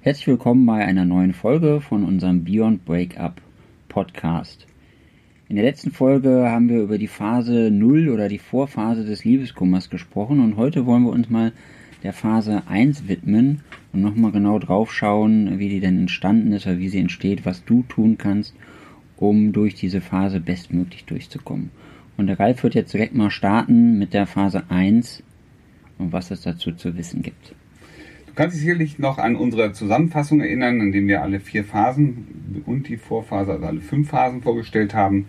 Herzlich willkommen bei einer neuen Folge von unserem Beyond Breakup Podcast. In der letzten Folge haben wir über die Phase 0 oder die Vorphase des Liebeskummers gesprochen und heute wollen wir uns mal der Phase 1 widmen und nochmal genau drauf schauen, wie die denn entstanden ist oder wie sie entsteht, was du tun kannst, um durch diese Phase bestmöglich durchzukommen. Und der Ralf wird jetzt direkt mal starten mit der Phase 1 und was es dazu zu wissen gibt kannst dich sicherlich noch an unsere Zusammenfassung erinnern, in dem wir alle vier Phasen und die Vorphase, also alle fünf Phasen vorgestellt haben.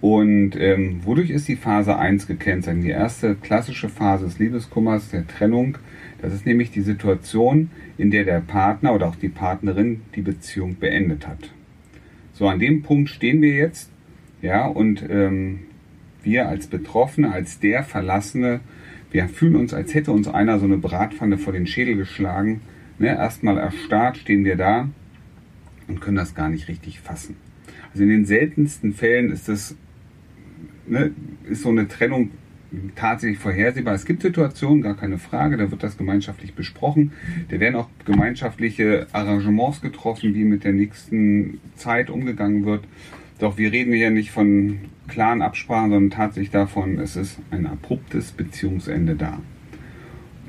Und ähm, wodurch ist die Phase 1 gekennzeichnet? Die erste klassische Phase des Liebeskummers, der Trennung. Das ist nämlich die Situation, in der der Partner oder auch die Partnerin die Beziehung beendet hat. So, an dem Punkt stehen wir jetzt. Ja, und ähm, wir als Betroffene, als der Verlassene, wir fühlen uns, als hätte uns einer so eine Bratpfanne vor den Schädel geschlagen. Ne, erstmal erstarrt stehen wir da und können das gar nicht richtig fassen. Also in den seltensten Fällen ist das, ne, ist so eine Trennung tatsächlich vorhersehbar. Es gibt Situationen, gar keine Frage, da wird das gemeinschaftlich besprochen. Da werden auch gemeinschaftliche Arrangements getroffen, wie mit der nächsten Zeit umgegangen wird. Doch wir reden hier nicht von klaren Absprachen, sondern tatsächlich davon, es ist ein abruptes Beziehungsende da.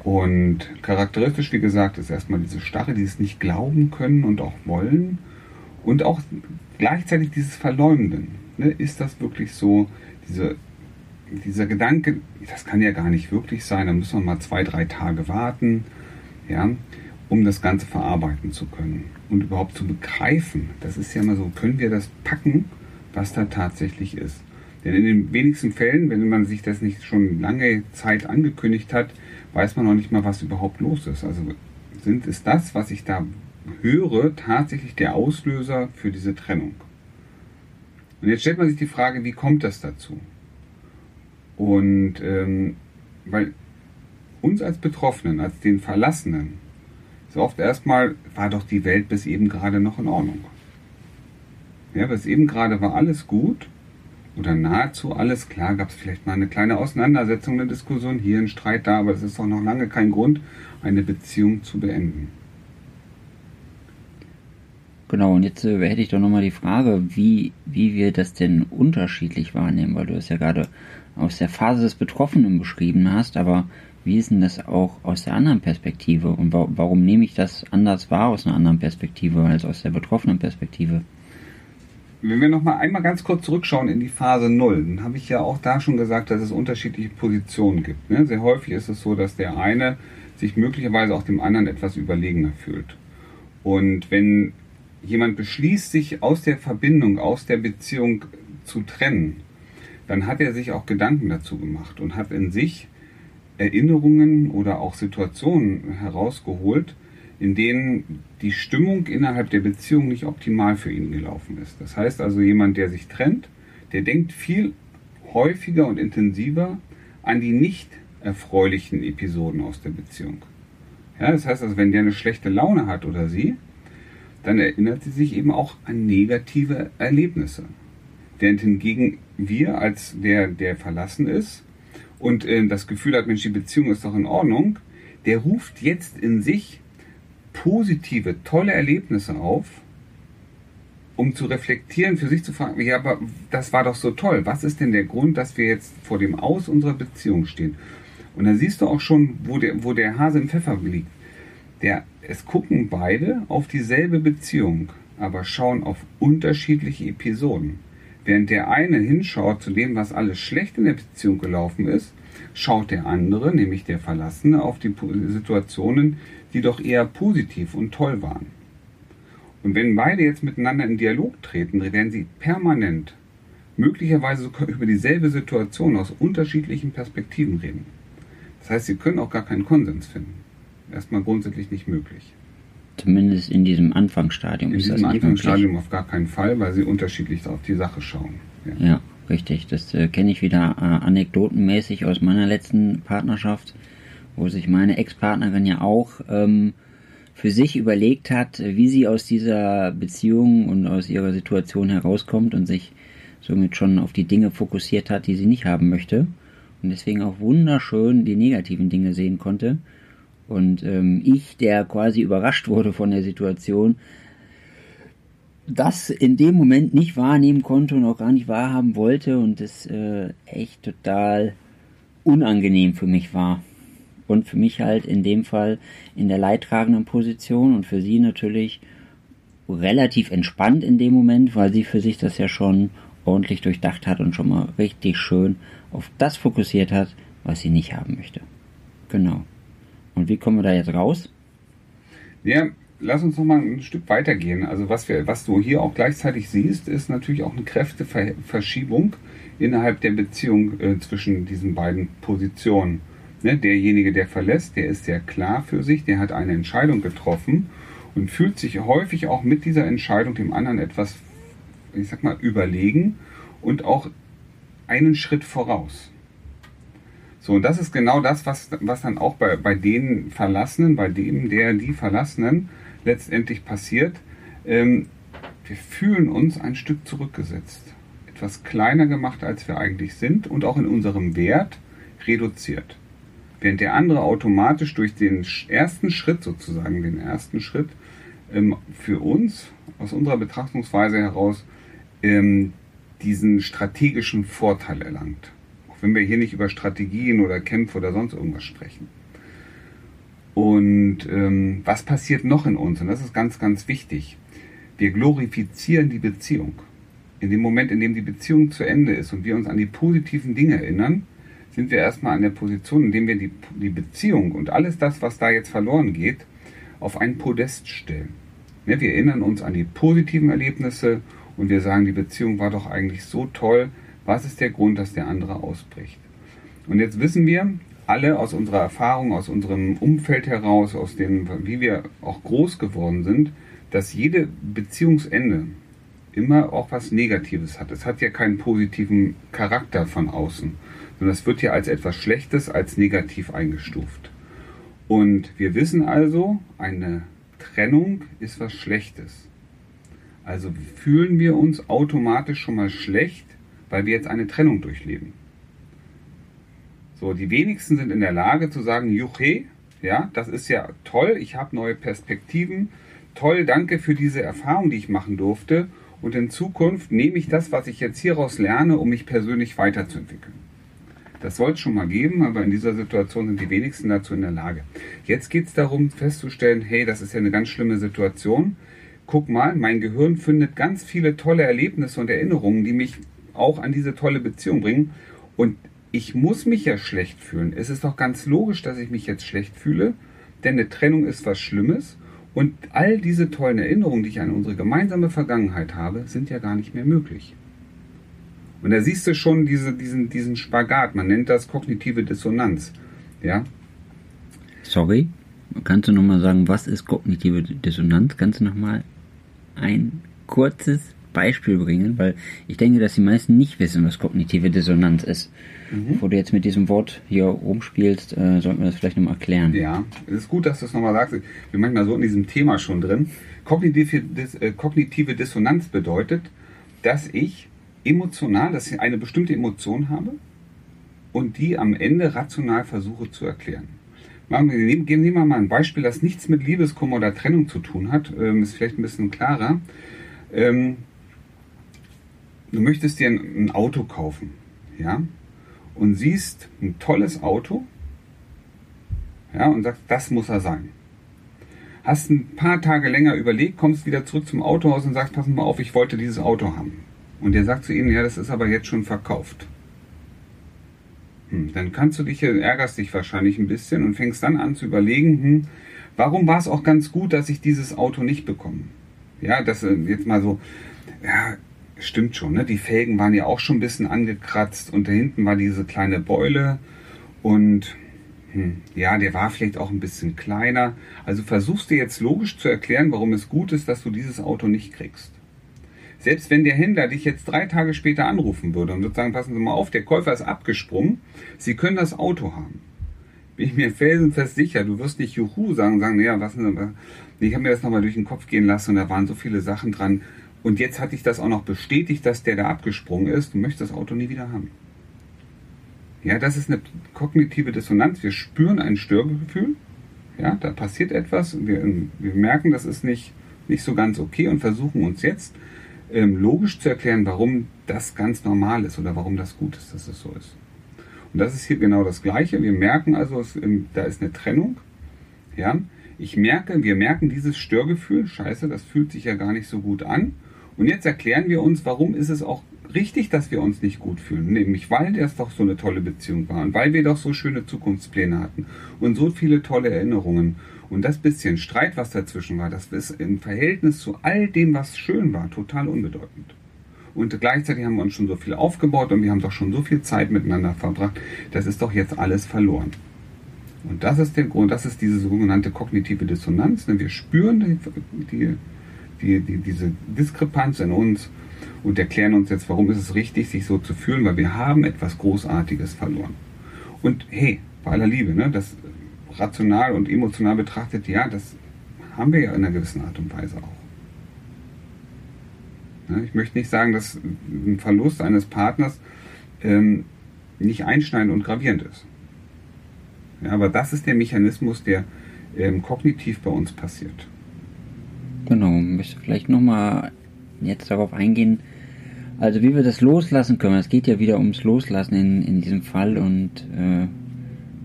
Und charakteristisch, wie gesagt, ist erstmal diese Starre, dieses nicht glauben können und auch wollen. Und auch gleichzeitig dieses Verleumden. Ne? Ist das wirklich so? Diese, dieser Gedanke, das kann ja gar nicht wirklich sein, da müssen wir mal zwei, drei Tage warten, ja, um das Ganze verarbeiten zu können und überhaupt zu begreifen. Das ist ja immer so, können wir das packen? Was da tatsächlich ist. Denn in den wenigsten Fällen, wenn man sich das nicht schon lange Zeit angekündigt hat, weiß man noch nicht mal, was überhaupt los ist. Also sind ist das, was ich da höre, tatsächlich der Auslöser für diese Trennung. Und jetzt stellt man sich die Frage, wie kommt das dazu? Und ähm, weil uns als Betroffenen, als den Verlassenen, so oft erstmal war doch die Welt bis eben gerade noch in Ordnung. Ja, bis eben gerade war alles gut oder nahezu alles. Klar gab es vielleicht mal eine kleine Auseinandersetzung, eine Diskussion, hier ein Streit da, aber das ist doch noch lange kein Grund, eine Beziehung zu beenden. Genau, und jetzt äh, hätte ich doch nochmal die Frage, wie, wie wir das denn unterschiedlich wahrnehmen, weil du es ja gerade aus der Phase des Betroffenen beschrieben hast, aber wie ist denn das auch aus der anderen Perspektive und wa warum nehme ich das anders wahr aus einer anderen Perspektive als aus der betroffenen Perspektive? Wenn wir noch mal einmal ganz kurz zurückschauen in die Phase 0, dann habe ich ja auch da schon gesagt, dass es unterschiedliche Positionen gibt. Ne? Sehr häufig ist es so, dass der eine sich möglicherweise auch dem anderen etwas überlegener fühlt. Und wenn jemand beschließt, sich aus der Verbindung, aus der Beziehung zu trennen, dann hat er sich auch Gedanken dazu gemacht und hat in sich Erinnerungen oder auch Situationen herausgeholt, in denen die Stimmung innerhalb der Beziehung nicht optimal für ihn gelaufen ist. Das heißt also, jemand, der sich trennt, der denkt viel häufiger und intensiver an die nicht erfreulichen Episoden aus der Beziehung. Ja, das heißt also, wenn der eine schlechte Laune hat oder sie, dann erinnert sie sich eben auch an negative Erlebnisse. Während hingegen wir als der, der verlassen ist und äh, das Gefühl hat, Mensch, die Beziehung ist doch in Ordnung, der ruft jetzt in sich positive, tolle Erlebnisse auf, um zu reflektieren, für sich zu fragen, ja, aber das war doch so toll. Was ist denn der Grund, dass wir jetzt vor dem Aus unserer Beziehung stehen? Und da siehst du auch schon, wo der, wo der Hase im Pfeffer liegt. Der, es gucken beide auf dieselbe Beziehung, aber schauen auf unterschiedliche Episoden. Während der eine hinschaut zu dem, was alles schlecht in der Beziehung gelaufen ist, schaut der andere, nämlich der Verlassene, auf die Situationen, die doch eher positiv und toll waren. Und wenn beide jetzt miteinander in Dialog treten, werden sie permanent, möglicherweise sogar über dieselbe Situation aus unterschiedlichen Perspektiven reden. Das heißt, sie können auch gar keinen Konsens finden. Erstmal grundsätzlich nicht möglich. Zumindest in diesem Anfangsstadium in ist das nicht Anfangsstadium möglich. auf gar keinen Fall, weil sie unterschiedlich auf die Sache schauen. Ja, ja richtig. Das äh, kenne ich wieder äh, anekdotenmäßig aus meiner letzten Partnerschaft wo sich meine Ex-Partnerin ja auch ähm, für sich überlegt hat, wie sie aus dieser Beziehung und aus ihrer Situation herauskommt und sich somit schon auf die Dinge fokussiert hat, die sie nicht haben möchte und deswegen auch wunderschön die negativen Dinge sehen konnte Und ähm, ich, der quasi überrascht wurde von der Situation, das in dem Moment nicht wahrnehmen konnte und auch gar nicht wahrhaben wollte und es äh, echt total unangenehm für mich war. Und für mich halt in dem Fall in der leidtragenden Position und für sie natürlich relativ entspannt in dem Moment, weil sie für sich das ja schon ordentlich durchdacht hat und schon mal richtig schön auf das fokussiert hat, was sie nicht haben möchte. Genau. Und wie kommen wir da jetzt raus? Ja, lass uns noch mal ein Stück weitergehen. Also was wir, was du hier auch gleichzeitig siehst, ist natürlich auch eine Kräfteverschiebung innerhalb der Beziehung äh, zwischen diesen beiden Positionen. Ne, derjenige, der verlässt, der ist sehr klar für sich, der hat eine Entscheidung getroffen und fühlt sich häufig auch mit dieser Entscheidung dem anderen etwas, ich sag mal, überlegen und auch einen Schritt voraus. So, und das ist genau das, was, was dann auch bei, bei den Verlassenen, bei dem, der, die Verlassenen letztendlich passiert. Ähm, wir fühlen uns ein Stück zurückgesetzt, etwas kleiner gemacht, als wir eigentlich sind und auch in unserem Wert reduziert. Während der andere automatisch durch den ersten Schritt sozusagen, den ersten Schritt, ähm, für uns aus unserer Betrachtungsweise heraus ähm, diesen strategischen Vorteil erlangt. Auch wenn wir hier nicht über Strategien oder Kämpfe oder sonst irgendwas sprechen. Und ähm, was passiert noch in uns? Und das ist ganz, ganz wichtig. Wir glorifizieren die Beziehung. In dem Moment, in dem die Beziehung zu Ende ist und wir uns an die positiven Dinge erinnern, sind wir erstmal an der Position, in der wir die, die Beziehung und alles das, was da jetzt verloren geht, auf ein Podest stellen. Ja, wir erinnern uns an die positiven Erlebnisse und wir sagen, die Beziehung war doch eigentlich so toll. Was ist der Grund, dass der andere ausbricht? Und jetzt wissen wir alle aus unserer Erfahrung, aus unserem Umfeld heraus, aus dem, wie wir auch groß geworden sind, dass jede Beziehungsende immer auch was Negatives hat. Es hat ja keinen positiven Charakter von außen, sondern es wird ja als etwas Schlechtes, als negativ eingestuft. Und wir wissen also, eine Trennung ist was Schlechtes. Also fühlen wir uns automatisch schon mal schlecht, weil wir jetzt eine Trennung durchleben. So, die wenigsten sind in der Lage zu sagen, Juche, ja, das ist ja toll, ich habe neue Perspektiven, toll, danke für diese Erfahrung, die ich machen durfte und in Zukunft nehme ich das, was ich jetzt hieraus lerne, um mich persönlich weiterzuentwickeln. Das soll es schon mal geben, aber in dieser Situation sind die wenigsten dazu in der Lage. Jetzt geht es darum festzustellen, hey, das ist ja eine ganz schlimme Situation. Guck mal, mein Gehirn findet ganz viele tolle Erlebnisse und Erinnerungen, die mich auch an diese tolle Beziehung bringen. Und ich muss mich ja schlecht fühlen. Es ist doch ganz logisch, dass ich mich jetzt schlecht fühle, denn eine Trennung ist was Schlimmes. Und all diese tollen Erinnerungen, die ich an unsere gemeinsame Vergangenheit habe, sind ja gar nicht mehr möglich. Und da siehst du schon diese, diesen, diesen Spagat. Man nennt das kognitive Dissonanz. Ja? Sorry, kannst du nochmal sagen, was ist kognitive Dissonanz? Kannst du nochmal ein kurzes Beispiel bringen? Weil ich denke, dass die meisten nicht wissen, was kognitive Dissonanz ist. Mhm. Bevor du jetzt mit diesem Wort hier rumspielst, äh, sollten wir das vielleicht nochmal erklären. Ja, es ist gut, dass du es nochmal sagst. Ich bin manchmal so in diesem Thema schon drin. Kognitive, äh, kognitive Dissonanz bedeutet, dass ich emotional, dass ich eine bestimmte Emotion habe und die am Ende rational versuche zu erklären. Nehmen, wir mal ein Beispiel, das nichts mit Liebeskummer oder Trennung zu tun hat. Ähm, ist vielleicht ein bisschen klarer. Ähm, du möchtest dir ein, ein Auto kaufen, ja, und siehst ein tolles Auto, ja, und sagst, das muss er sein. Hast ein paar Tage länger überlegt, kommst wieder zurück zum Autohaus und sagst, pass mal auf, ich wollte dieses Auto haben. Und der sagt zu ihnen, ja, das ist aber jetzt schon verkauft. Hm, dann kannst du dich, ärgerst dich wahrscheinlich ein bisschen und fängst dann an zu überlegen, hm, warum war es auch ganz gut, dass ich dieses Auto nicht bekomme? Ja, das äh, jetzt mal so, ja, stimmt schon, ne? Die Felgen waren ja auch schon ein bisschen angekratzt und da hinten war diese kleine Beule und hm, ja, der war vielleicht auch ein bisschen kleiner. Also versuchst du jetzt logisch zu erklären, warum es gut ist, dass du dieses Auto nicht kriegst. Selbst wenn der Händler dich jetzt drei Tage später anrufen würde und würde sagen, passen Sie mal auf, der Käufer ist abgesprungen, Sie können das Auto haben. Bin ich mir felsenfest sicher, du wirst nicht Juhu sagen, sagen, naja, was, ich habe mir das nochmal durch den Kopf gehen lassen und da waren so viele Sachen dran. Und jetzt hatte ich das auch noch bestätigt, dass der da abgesprungen ist. Du möchtest das Auto nie wieder haben. Ja, das ist eine kognitive Dissonanz. Wir spüren ein Störgefühl. Ja, da passiert etwas. Wir, wir merken, das ist nicht, nicht so ganz okay und versuchen uns jetzt ähm, logisch zu erklären, warum das ganz normal ist oder warum das gut ist, dass es so ist. Und das ist hier genau das Gleiche. Wir merken also, es, ähm, da ist eine Trennung. Ja, ich merke, wir merken dieses Störgefühl. Scheiße, das fühlt sich ja gar nicht so gut an. Und jetzt erklären wir uns, warum ist es auch richtig, dass wir uns nicht gut fühlen. Nämlich, weil das doch so eine tolle Beziehung war und weil wir doch so schöne Zukunftspläne hatten und so viele tolle Erinnerungen. Und das bisschen Streit, was dazwischen war, das ist im Verhältnis zu all dem, was schön war, total unbedeutend. Und gleichzeitig haben wir uns schon so viel aufgebaut und wir haben doch schon so viel Zeit miteinander verbracht. Das ist doch jetzt alles verloren. Und das ist der Grund, das ist diese sogenannte kognitive Dissonanz. Denn wir spüren die, die, die, diese Diskrepanz in uns und erklären uns jetzt, warum ist es richtig, sich so zu fühlen, weil wir haben etwas Großartiges verloren. Und hey, bei aller Liebe, ne, das rational und emotional betrachtet, ja, das haben wir ja in einer gewissen Art und Weise auch. Ne, ich möchte nicht sagen, dass ein Verlust eines Partners ähm, nicht einschneidend und gravierend ist. Ja, aber das ist der Mechanismus, der ähm, kognitiv bei uns passiert. Genau, möchte vielleicht nochmal jetzt darauf eingehen, also wie wir das loslassen können. Es geht ja wieder ums Loslassen in, in diesem Fall und äh,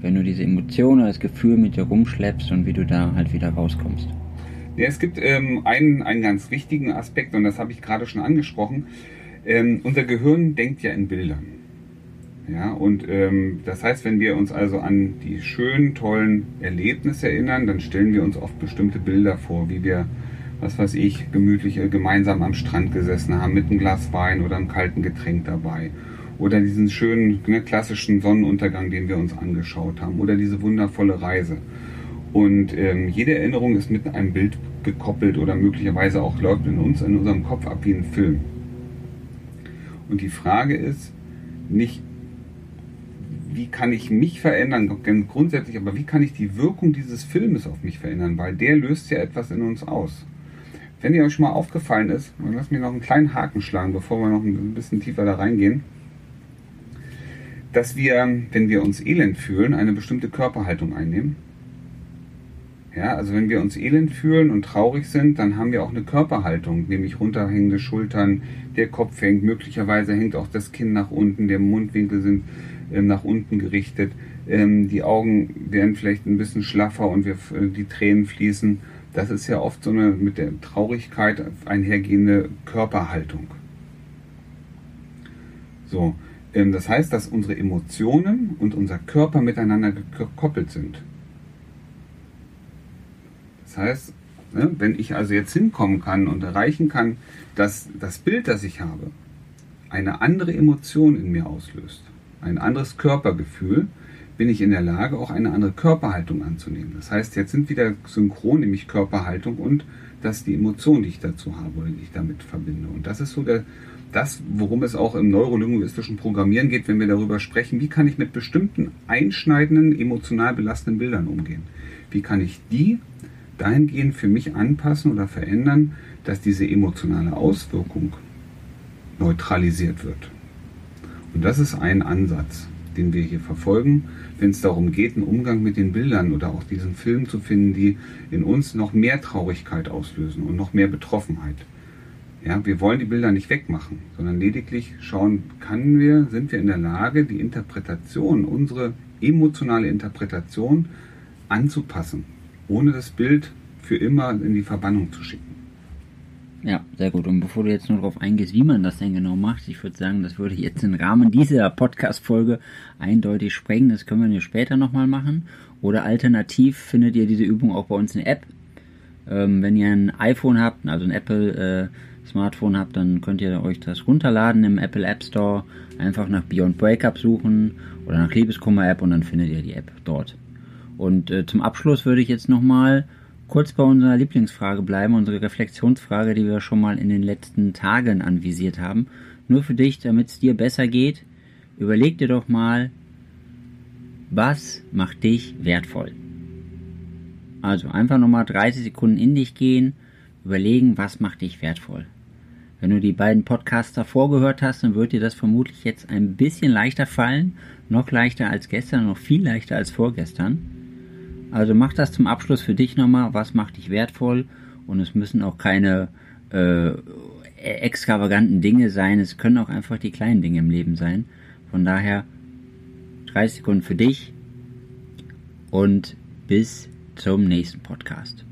wenn du diese Emotion oder das Gefühl mit dir rumschleppst und wie du da halt wieder rauskommst. Ja, es gibt ähm, einen, einen ganz wichtigen Aspekt und das habe ich gerade schon angesprochen. Ähm, unser Gehirn denkt ja in Bildern. Ja, und ähm, das heißt, wenn wir uns also an die schönen, tollen Erlebnisse erinnern, dann stellen wir uns oft bestimmte Bilder vor, wie wir was weiß ich, gemütlich äh, gemeinsam am Strand gesessen haben mit einem Glas Wein oder einem kalten Getränk dabei. Oder diesen schönen, ne, klassischen Sonnenuntergang, den wir uns angeschaut haben. Oder diese wundervolle Reise. Und ähm, jede Erinnerung ist mit einem Bild gekoppelt oder möglicherweise auch läuft in uns, in unserem Kopf ab wie ein Film. Und die Frage ist nicht, wie kann ich mich verändern, grundsätzlich, aber wie kann ich die Wirkung dieses Filmes auf mich verändern, weil der löst ja etwas in uns aus. Wenn ihr euch mal aufgefallen ist, lasst mich noch einen kleinen Haken schlagen, bevor wir noch ein bisschen tiefer da reingehen, dass wir, wenn wir uns elend fühlen, eine bestimmte Körperhaltung einnehmen. Ja, also wenn wir uns elend fühlen und traurig sind, dann haben wir auch eine Körperhaltung, nämlich runterhängende Schultern, der Kopf hängt, möglicherweise hängt auch das Kinn nach unten, der Mundwinkel sind äh, nach unten gerichtet, ähm, die Augen werden vielleicht ein bisschen schlaffer und wir, äh, die Tränen fließen das ist ja oft so eine mit der Traurigkeit einhergehende Körperhaltung. So, ähm, das heißt, dass unsere Emotionen und unser Körper miteinander gekoppelt sind. Das heißt, ne, wenn ich also jetzt hinkommen kann und erreichen kann, dass das Bild, das ich habe, eine andere Emotion in mir auslöst, ein anderes Körpergefühl, bin ich in der Lage, auch eine andere Körperhaltung anzunehmen. Das heißt, jetzt sind wieder synchron, nämlich Körperhaltung und das die Emotion, die ich dazu habe oder die ich damit verbinde. Und das ist so der, das, worum es auch im neurolinguistischen Programmieren geht, wenn wir darüber sprechen, wie kann ich mit bestimmten einschneidenden, emotional belastenden Bildern umgehen. Wie kann ich die dahingehend für mich anpassen oder verändern, dass diese emotionale Auswirkung neutralisiert wird. Und das ist ein Ansatz den wir hier verfolgen, wenn es darum geht, einen Umgang mit den Bildern oder auch diesen Film zu finden, die in uns noch mehr Traurigkeit auslösen und noch mehr Betroffenheit. Ja, wir wollen die Bilder nicht wegmachen, sondern lediglich schauen, können wir, sind wir in der Lage, die Interpretation, unsere emotionale Interpretation anzupassen, ohne das Bild für immer in die Verbannung zu schicken. Ja, sehr gut. Und bevor du jetzt nur darauf eingehst, wie man das denn genau macht, ich würde sagen, das würde jetzt im Rahmen dieser Podcast-Folge eindeutig sprengen. Das können wir später nochmal machen. Oder alternativ findet ihr diese Übung auch bei uns in der App. Ähm, wenn ihr ein iPhone habt, also ein Apple äh, Smartphone habt, dann könnt ihr euch das runterladen im Apple App Store. Einfach nach Beyond Breakup suchen oder nach Liebeskummer App und dann findet ihr die App dort. Und äh, zum Abschluss würde ich jetzt nochmal kurz bei unserer Lieblingsfrage bleiben, unsere Reflexionsfrage, die wir schon mal in den letzten Tagen anvisiert haben. Nur für dich, damit es dir besser geht, überleg dir doch mal, was macht dich wertvoll? Also einfach nochmal 30 Sekunden in dich gehen, überlegen, was macht dich wertvoll. Wenn du die beiden Podcasts davor gehört hast, dann wird dir das vermutlich jetzt ein bisschen leichter fallen. Noch leichter als gestern, noch viel leichter als vorgestern. Also mach das zum Abschluss für dich nochmal. Was macht dich wertvoll? Und es müssen auch keine äh, extravaganten Dinge sein. Es können auch einfach die kleinen Dinge im Leben sein. Von daher 30 Sekunden für dich und bis zum nächsten Podcast.